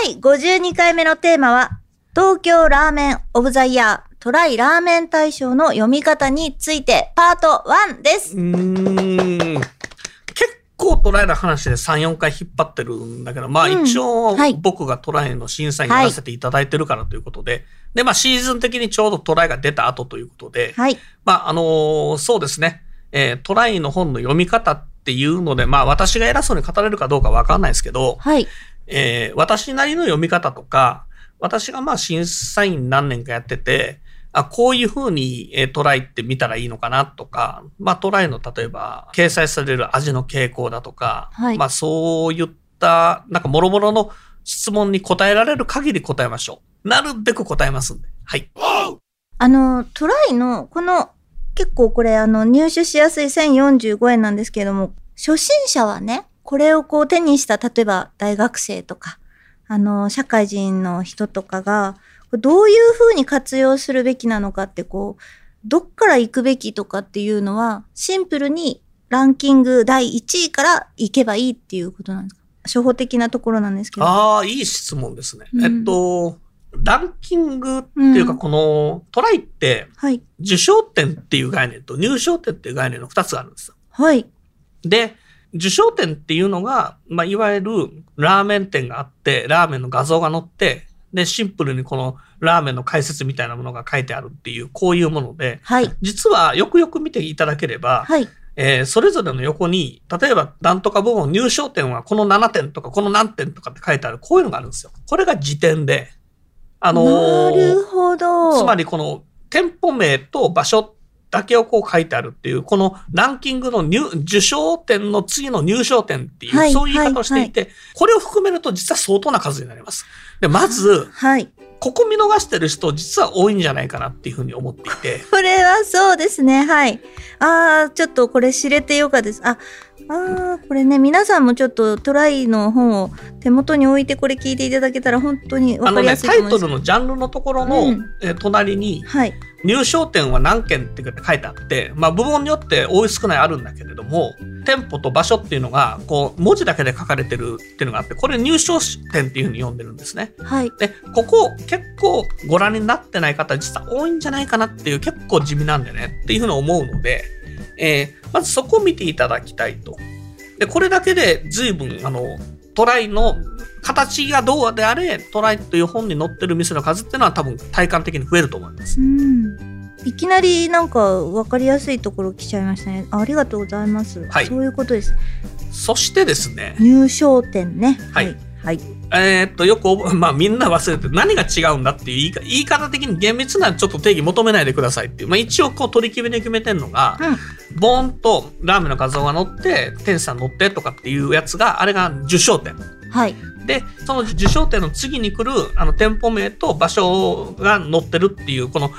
第52回目のテーマは東京ラーメンオブザイヤー TRYラーメン大賞の読み方についてパート1です。うーん結構 TRYの話で3、4回引っ張ってるんだけど、まあうん一応はい僕が TRYの審査員にならせていただいてるからということで、で、まあシーズン的にちょうど TRYが出た後ということで、はい。まああのーそうですね、えー TRYの本の読み方っていうので、まあ私が偉そうに語れるかどうかわかんないですけど、はい。えー私なりの読み方とか、私がまあ審査員何年かやってて、あこういうふうに、えートライって見たらいいのかなとか、まあトライの例えば掲載される味の傾向だとか、はいまあそういった、なんか諸々の質問に答えられる限り答えましょう。なるべく答えますんで。はい。あの、トライの、この、結構これ、あの、入手しやすい1045円なんですけれども、初心者はね、これをこう手にした、例えば大学生とか、あの、社会人の人とかが、どういうふうに活用するべきなのかって、こう、どっから行くべきとかっていうのは、シンプルにランキング第1位から行けばいいっていうことなんですか？初歩的なところなんですけど。ああ、いい質問ですね。うんえっと、ランキングっていうか、うんこのトライってはい。受賞点っていう概念と入賞点っていう概念の2つがあるんですよ。はい。で、受賞点っていうのが、まあ、いわゆるラーメン店があって、ラーメンの画像が載って、で、シンプルにこのラーメンの解説みたいなものが書いてあるっていう、こういうもので、はい。実はよくよく見ていただければ、はい。えーそれぞれの横に、例えば、なんとか部門入賞点はこの7点とか、この何点とかって書いてある、こういうのがあるんですよ。これが時点で、あのーなるほど。つまりこの店舗名と場所だけをこう書いてあるっていう、このランキングの入受賞点の次の入賞点っていう、はいそういう言い方をしていて、これを含めると実は相当な数になります。で、まず、はい。ここ見逃してる人実は多いんじゃないかなっていうふうに思っていて、これはそうですね。はい。ああ、ちょっとこれ知れてよかったです。あ、ああ、これね、皆さんもちょっとトライの本を手元に置いてこれ聞いていただけたら本当にわかりやすいと思います。トルのジャンルのところの、うんえー隣にはい。入賞点は何件って書いてあって、まあ部門によって多い少ないあるんだけれども、店舗と場所っていうのが、こう、文字だけで書かれてるっていうのがあって、これ入賞点っていうふうに読んでるんですね。はい。で、ここ結構ご覧になってない方実は多いんじゃないかなっていう結構地味なんでねっていうふうに思うので、えーまずそこを見ていただきたいと。で、これだけで随分、あの、トライの形がどうであれ、トライという本に載ってる店の数っていうのは多分体感的に増えると思います。うん。いきなりなんかわかりやすいところ来ちゃいましたね。あありがとうございます。はいそういうことです。そしてですね、入賞点ね。はい。はい。えーっと、よく まあみんな忘れて何が違うんだっていう言い方的に厳密なちょっと定義求めないでくださいっていう。まあ一応こう取り決めで決めてんのが、うん。ボーンとラーメンの画像が載って、店主さん載ってとかっていうやつが、あれが受賞点。はい。で、その受賞点の次に来るあの店舗名と場所が載ってるっていう、この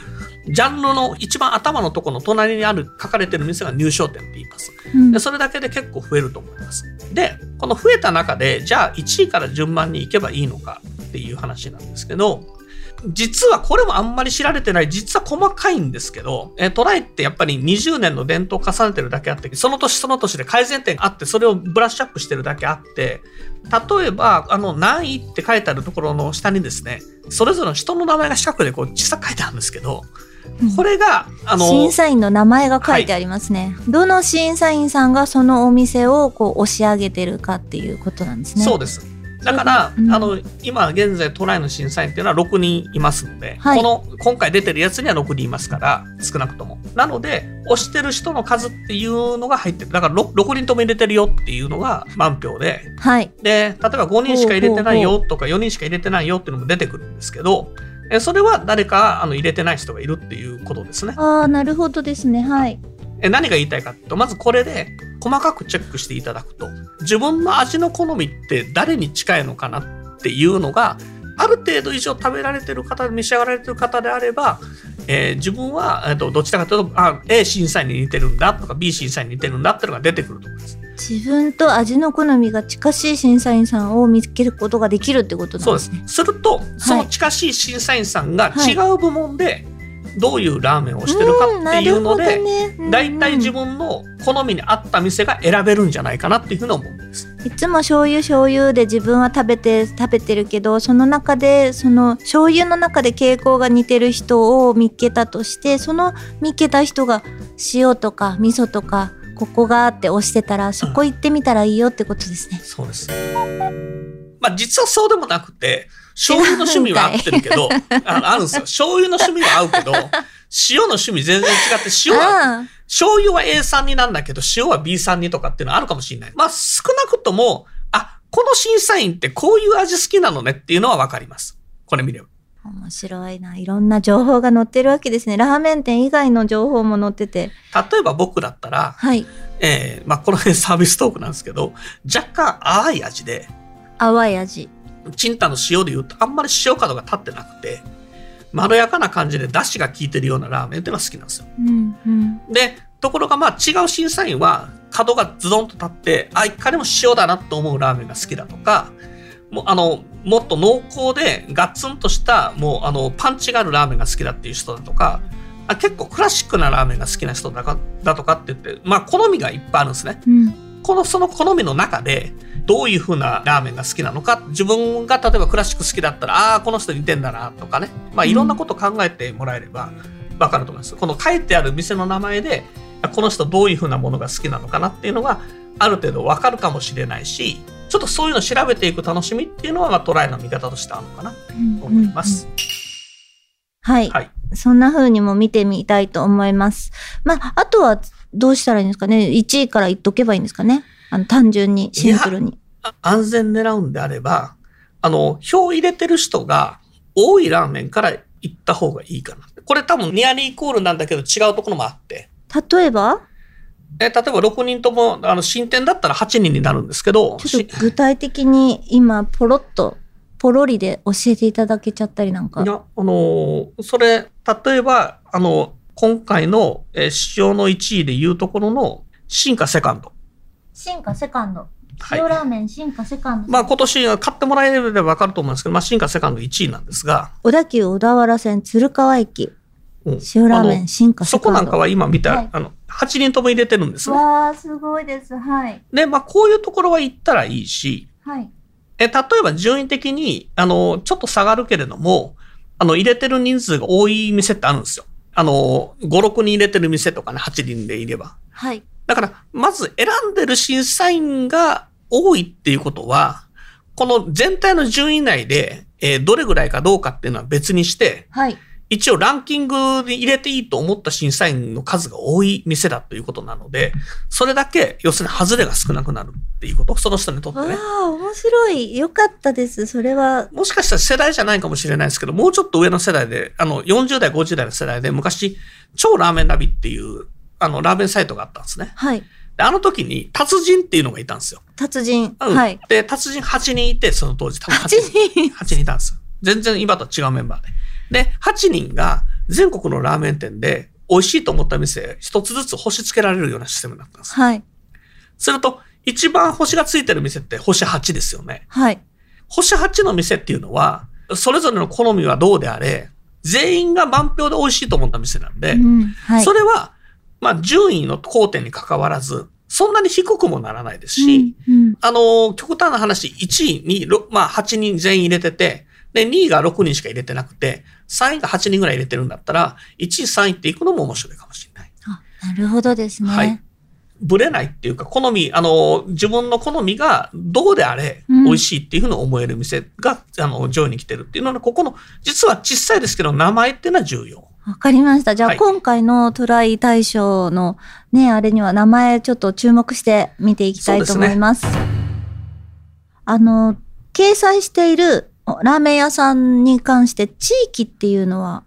ジャンルの一番頭のところの隣にある書かれてる店が入賞点って言います。うんで、それだけで結構増えると思います。で、この増えた中で、じゃあ1位から順番に行けばいいのかっていう話なんですけど、実はこれもあんまり知られてない、実は細かいんですけど、えトライってやっぱり20年の伝統を重ねてるだけあって、その年その年で改善点があって、それをブラッシュアップしてるだけあって、例えば、あの、何位って書いてあるところの下にですね、それぞれの人の名前が四角でこう小さく書いてあるんですけど、これが、あの、審査員の名前が書いてありますね。どの審査員さんがそのお店をこう押し上げてるかっていうことなんですね。そうです。だから、うんあの、今現在トライの審査員っていうのは6人いますので、はいこの、今回出てるやつには6人いますから、少なくとも。なので、押してる人の数っていうのが入ってる。だから 6, 6人とも入れてるよっていうのが満票で、はい。で、例えば5人しか入れてないよとか4人しか入れてないよっていうのも出てくるんですけど、えそれは誰かあの入れてない人がいるっていうことですね。ああ、なるほどですね。はい。え何が言いたいかと、まずこれで細かくチェックしていただくと、自分の味の好みって誰に近いのかなっていうのが、ある程度以上食べられてる方召し上がられてる方であれば、えー自分は、えーとどちらかというとあ A 審査員に似てるんだとか B 審査員に似てるんだっていうのが出てくると思います。自分と味の好みが近しい審査員さんを見つけることができるってことなそうでんですすね。。すると、その近しい審査員さんが違う部門でどういうラーメンをしてるかっていうので、ね大体自分分の好みに合った店が選べるんじゃないかなっていうふうに思うんです。いつも醤油醤油で自分は食べて食べてるけどその中でその醤油の中で傾向が似てる人を見っけたとしてその見っけた人が塩とか味噌とかここがって押してたらそこ行ってみたらいいよってことですね。そうです。まあ実はそうでもなくて、醤油の趣味は合ってるけど、あのあるんですよ。醤油の趣味は合うけど、塩の趣味全然違って、塩は、あ醤油は A 酸になんだけど、塩は B 酸にとかっていうのはあるかもしれない。まあ少なくとも、あ、この審査員ってこういう味好きなのねっていうのはわかります。これ見れば。あ面白いないろんな情報が載ってるわけですねラーメン店以外の情報も載ってて例えば僕だったら、はいえーまあこの辺サービストークなんですけど、若干淡い味で、淡い味チンタの塩で言うとあんまり塩角が立ってなくて、まろやかな感じで出汁が効いてるようなラーメンっていうのが好きなんですよ。うんうんで、ところがまあ違う審査員は角がズドンと立って、あ、いかにも塩だなと思うラーメンが好きだとか、もうあの、もっと濃厚でガツンとした、もうあの、パンチがあるラーメンが好きだっていう人だとか、あ結構クラシックなラーメンが好きな人だかだとかって言って、まあ好みがいっぱいあるんですね。うんこのその好みの中でどういう風なラーメンが好きなのか。自分が例えばクラシック好きだったらああーこの人似てんだなとかね。まあいろんなこと考えてもらえれば分かると思います、この書いてある店の名前であこの人どういう風なものが好きなのかなっていうのがある程度分かるかもしれないしちょっとそういうのを調べていく楽しみっていうのは、まあ、トライの見方としてあるのかな。と思います、はい、はい。そんな風にも見てみたいと思います。まあ、あとはどうしたらいいんですかね ?1 位から言っとけばいいんですかねあの、単純に、シンプルに。あ安全狙うんであればあの票入れてる人が多いラーメンから行った方がいいかなこれ多分ニアリーイコールなんだけど違うところもあって例えば？え例えば6人ともあの新店だったら8人になるんですけどちょっと具体的に今、ポロッと、ポロリで教えていただけちゃったりなんかい。やあのーそれ例えばあの今回の、えー市場の1位でいうところの進化セカンド進化セカンド。はい塩ラーメン進化セカンド。まあ今年は買ってもらえれば分かると思うんですけど、まあ、進化セカンド1位なんですが、小田急小田原線鶴川駅。うん塩ラーメン進化セカンド。そこなんかは今見た、はいあの8人とも入れてるんですね。わー、すごいです。はい。で、まあこういうところは行ったらいいし、はい。え、例えば順位的に、あの、ちょっと下がるけれども、あの、入れてる人数が多い店ってあるんですよ。あの、5、6人入れてる店とかね、8人でいれば。はい。だから、まず選んでる審査員が多いっていうことは、この全体の順位内で、えーどれぐらいかどうかっていうのは別にして、はい。一応ランキングに入れていいと思った審査員の数が多い店だということなので、それだけ、要するに外れが少なくなるっていうこと、その人にとってね。わあ、面白い。よかったです。それは。もしかしたら世代じゃないかもしれないですけど、もうちょっと上の世代で、あの、40代、50代の世代で、昔、超ラーメンナビっていう、あの、ラーメンサイトがあったんですね。はい。で、あの時に、達人っていうのがいたんですよ。達人。うんはい。で、達人8人いて、その当時、多分8 8人。人。8人いたんですよ。全然今とは違うメンバーで。で、8人が全国のラーメン店で美味しいと思った店、一つずつ星つけられるようなシステムになったんです。はい。すると、一番星がついてる店って星8ですよね。はい。星8の店っていうのは、それぞれの好みはどうであれ、全員が満票で美味しいと思った店なんで、うん。はい。それは、まあ、順位の高点に関わらず、そんなに低くもならないですし、うんうんあの、極端な話、1位に、ろまあ、8人全員入れてて、で、2位が6人しか入れてなくて、3位が8人ぐらい入れてるんだったら、1位、3位っていくのも面白いかもしれない。あ、なるほどですね。はいぶれないっていうか、好み、あの、自分の好みがどうであれ、うん美味しいっていうふうに思える店が、あの、上位に来てるっていうので、ここの、実は小さいですけど、名前っていうのは重要。わかりました。じゃあ、はい今回のトライ大賞のね、あれには名前ちょっと注目して見ていきたいと思います。あの、掲載しているおラーメン屋さんに関して地域っていうのは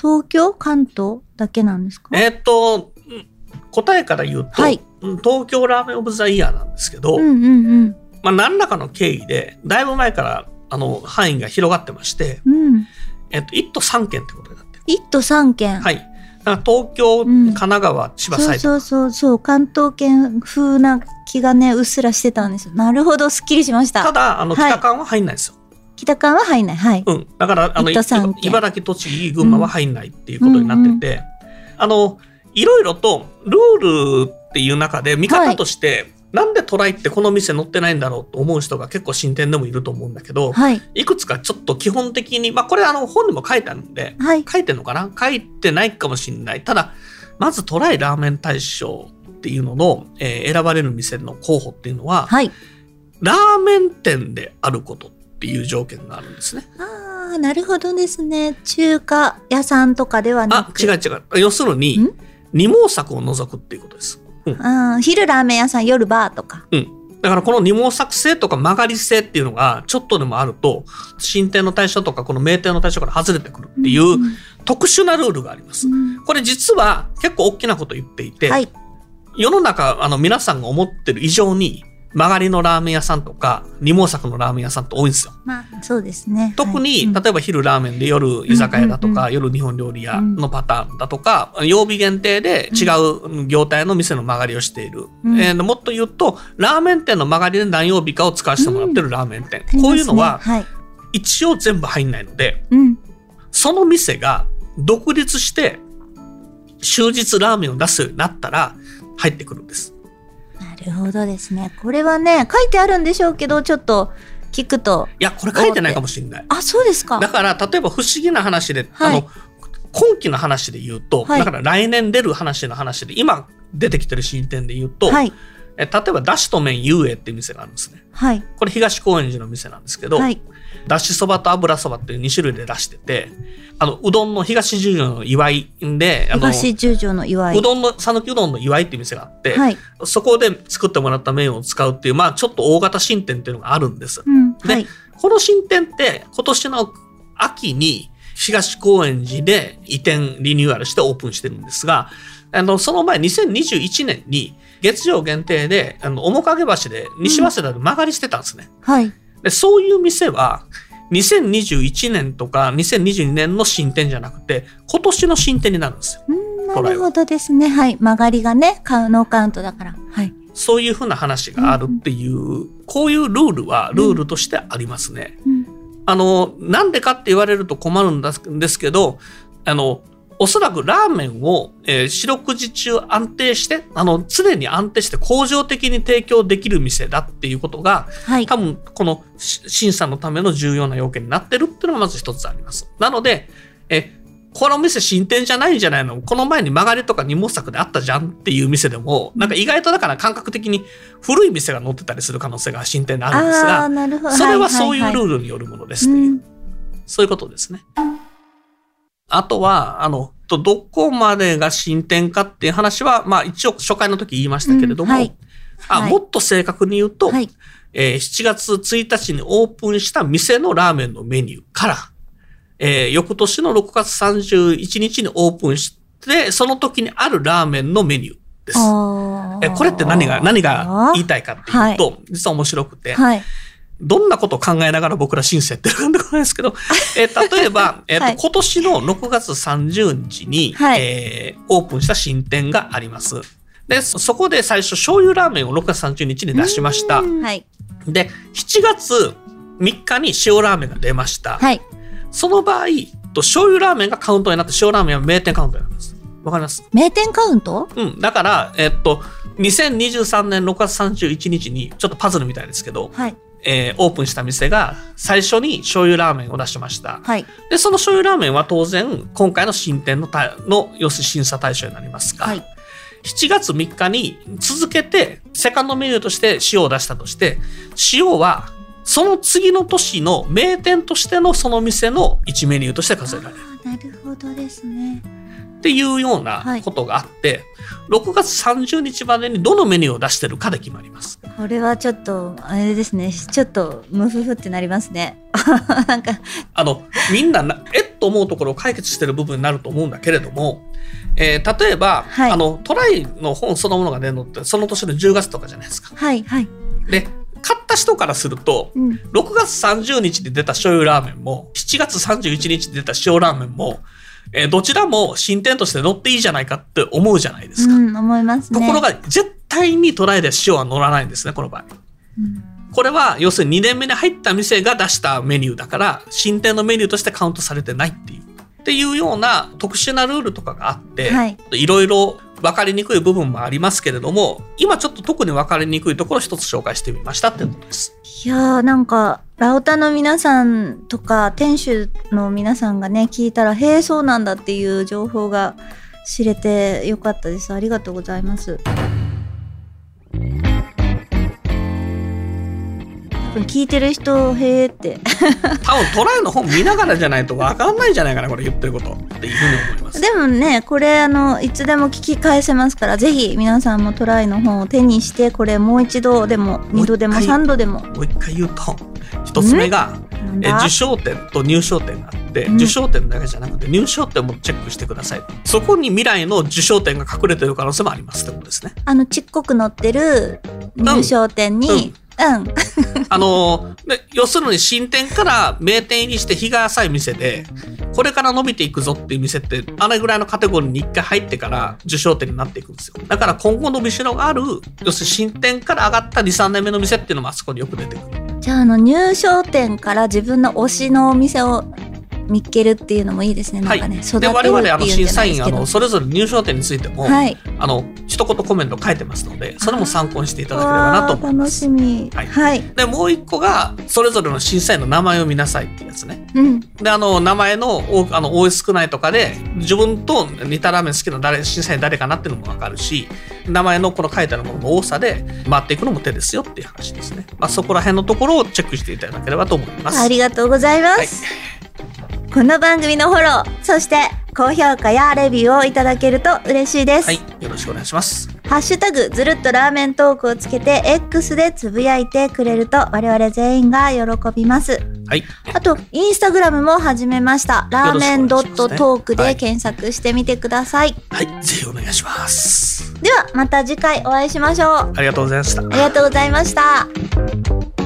東京？関東だけなんですか？えーっと、うん答えから言うと、はいうん東京ラーメンオブザイヤーなんですけど。まあ、何らかの経緯で、だいぶ前から、あの、範囲が広がってまして、うん。えっと、1都3県ってことになってる。一都三県。はい。東京、うん神奈川、千葉、埼玉。そうそうそうそう、関東圏風な気がね、うっすらしてたんですよ。なるほど、すっきりしましたた。だ、あの、はい北間は入んないですよ。北関は入んない。はい。うん。だから、あの、茨城、栃木、群馬は入んないっていうことになってて、あの、いろいろとルールっていう中で見方として、なんでトライってこの店載ってないんだろうと思う人が結構進展でもいると思うんだけど、はい。いくつかちょっと基本的に、まあこれあの本にも書いてあるんで、はい。書いてんのかな書いてないかもしれない。ただ、まずトライラーメン大賞っていうのの、えー選ばれる店の候補っていうのは、はい。ラーメン店であることっていう条件があるんですね。ああ、なるほどですね。中華屋さんとかではなあ、く。違う違う。要するにん、二毛作を除くっていうことです。あー昼ラーメン屋さん、夜バーとか。だからこの二毛作性とか曲がり性っていうのがちょっとでもあると、新店の対象とかこの名店の対象から外れてくるっていううん特殊なルールがあります。うんこれ実は結構大きなこと言っていて、はい。世の中、あの、皆さんが思ってる以上に、曲がりのラーメン屋さんとか、二毛作のラーメン屋さんって多いんですよ。まあ、そうですね。特に、はいうん例えば昼ラーメンで夜居酒屋だとか、うん夜日本料理屋のパターンだとか、曜日限定で違う業態の店の曲がりをしている。うんえーもっと言うと、ラーメン店の曲がりで何曜日かを使わせてもらってるラーメン店。ありますねこういうのは、はい。一応全部入んないので、うん。その店が独立して、終日ラーメンを出すようになったら、入ってくるんです。なるほどですね。これはね、書いてあるんでしょうけど、ちょっと聞くと。いや、これ書いてないかもしれない。あ、そうですか。だから、例えば不思議な話で、はいあの、今期の話で言うと、はいだから来年出る話の話で、今出てきてる新店で言うと、はい。え例えば、だしと麺遊泳っていう店があるんですね。はい。これ東高円寺の店なんですけど、はい。だしそばと油そばっていう2種類で出してて、あの、うどんの東十条の祝いで、あの、東十条の祝い。うどんの、讃岐うどんの祝いっていう店があって、はい。そこで作ってもらった麺を使うっていう、まあちょっと大型新店っていうのがあるんです。うん。ではい。この新店って今年の秋に東高円寺で移転リニューアルしてオープンしてるんですが、あの、その前2021年に月曜限定で、あの、面影橋で西早稲田で曲がりしてたんですね。はい。で、そういう店は2021年とか2022年の新店じゃなくて、今年の新店になるんですよ。うん、なるほどですね。はい。曲がりがね、カウノーカウントだから。はい。そういうふうな話があるっていう、こういうルールはルールとしてありますね。うん。あの、なんでかって言われると困るんですけど、あの、おそらくラーメンを、えー四六時中安定して、あの、常に安定して恒常的に提供できる店だっていうことが、はい。多分、このし審査のための重要な要件になってるっていうのがまず一つあります。なので、え、この店新店じゃないんじゃないの？この前に曲がりとか二毛作であったじゃんっていう店でも、なんか意外とだから感覚的に古い店が載ってたりする可能性が新店であるんですが。それはそういうルルールによるものですっていう、そういうことですね。あとは、あの、とどこまでが新店かっていう話は、まあ一応初回の時言いましたけれども、うんはいあはいもっと正確に言うと、はい。えー7月1日にオープンした店のラーメンのメニューから、えー翌年の6月31日にオープンして、その時にあるラーメンのメニューです。あえこれって何が、何が言いたいかっていうと、実は面白くて、はい。どんなことを考えながら僕ら申請ってるんでもないですけど、えー例えば、えーとはい今年の6月30日に、はいえーオープンした新店があります。で、そそこで最初醤油ラーメンを6月30日に出しました。はい。で、7月3日に塩ラーメンが出ました。はい。その場合、と醤油ラーメンがカウントになって塩ラーメンは名店カウントになります。わかります？名店カウント？うん。だから、えっと、2023年6月31日に、ちょっとパズルみたいですけど、はい。えーオープンした店が最初に醤油ラーメンを出しました。はい。で、その醤油ラーメンは当然、今回の新店のたの、要するに審査対象になりますが、はい。7月3日に続けて、セカンドメニューとして塩を出したとして、塩は、その次の年の名店としてのその店の1メニューとして数えられるなるほどですね。っていうようなことがあって、6月30日までにどのメニューを出してるかで決まります。これはちょっと、あれですね。ちょっと、ムフフってなりますね。なんか、あの、みんなな、えっと思うところを解決してる部分になると思うんだけれども、えー例えば、はいあの、トライの本そのものが出るのって、その年の10月とかじゃないですか。はい、はい。で、買った人からすると、うん。6月30日に出た醤油ラーメンも、7月31日に出た塩ラーメンも、えーどちらも新店として乗っていいじゃないかって思うじゃないですか。うん、思いますね。ところが、絶対にトライで塩は乗らないんですね、この場合。うん、これは、要するに2年目に入った店が出したメニューだから、新店のメニューとしてカウントされてないっていう。っていうような特殊なルールとかがあって、はいいろいろ分かりにくい部分もありますけれども、今ちょっと特に分かりにくいところを一つ紹介してみましたってことです。いやーなんか、ラオタの皆さんとか、店主の皆さんがね、聞いたら、へえ、そうなんだっていう情報が知れてよかったです。ありがとうございます。多分聞いてる人、へーって。多分トライの本見ながらじゃないと分かんないんじゃないかな、これ言ってることっていうふうに思います。でもね、これあの、いつでも聞き返せますから、ぜひ皆さんもトライの本を手にして、これもう一度でも、二度でも三度でも。もう一回言うと、一つ目が、え受賞点と入賞点があって、うん。受賞点だけじゃなくて入賞点もチェックしてください。そこに未来の受賞点が隠れてる可能性もありますってことですね。あの、ちっこく載ってる入賞店に、うん、あのーで、要するに新店から名店入りして日が浅い店で、これから伸びていくぞっていう店って、あれぐらいのカテゴリーに一回入ってから受賞点になっていくんですよ。だから今後伸びしろがある、要するに新店から上がった2、3年目の店っていうのもあそこによく出てくる。じゃあ、あの、入賞店から自分の推しのお店を見っけるっていうのもいいですね。なんかね、育てで、る我々、あの、っていうん審査員、じゃないですけどあの、。それぞれ入賞点についても、はい。あの、一言コメント書いてますので、それも参考にしていただければなと思います。しみ。はいはい。で、もう一個が、それぞれの審査員の名前を見なさいっていうやつね。うん。で、あの、名前のあの、多い少ないとかで、自分と似たラーメン好きな誰、審査員誰かなっていうのもわかるし、名前のこの書いてあるものの多さで回っていくのも手ですよっていう話ですね。まあ、そこら辺のところをチェックしていただければと思います。ありがとうございます。この番組のフォロー、そして高評価やレビューをいただけると嬉しいです。はい。よろしくお願いします。ハッシュタグずるっとラーメントークをつけて X でつぶやいてくれると我々全員が喜びます。はい。あと、インスタグラムも始めました。ラーメンドットトークではい検索してみてください。はい。ぜひお願いします。では、また次回お会いしましょう。ありがとうございました。ありがとうございました。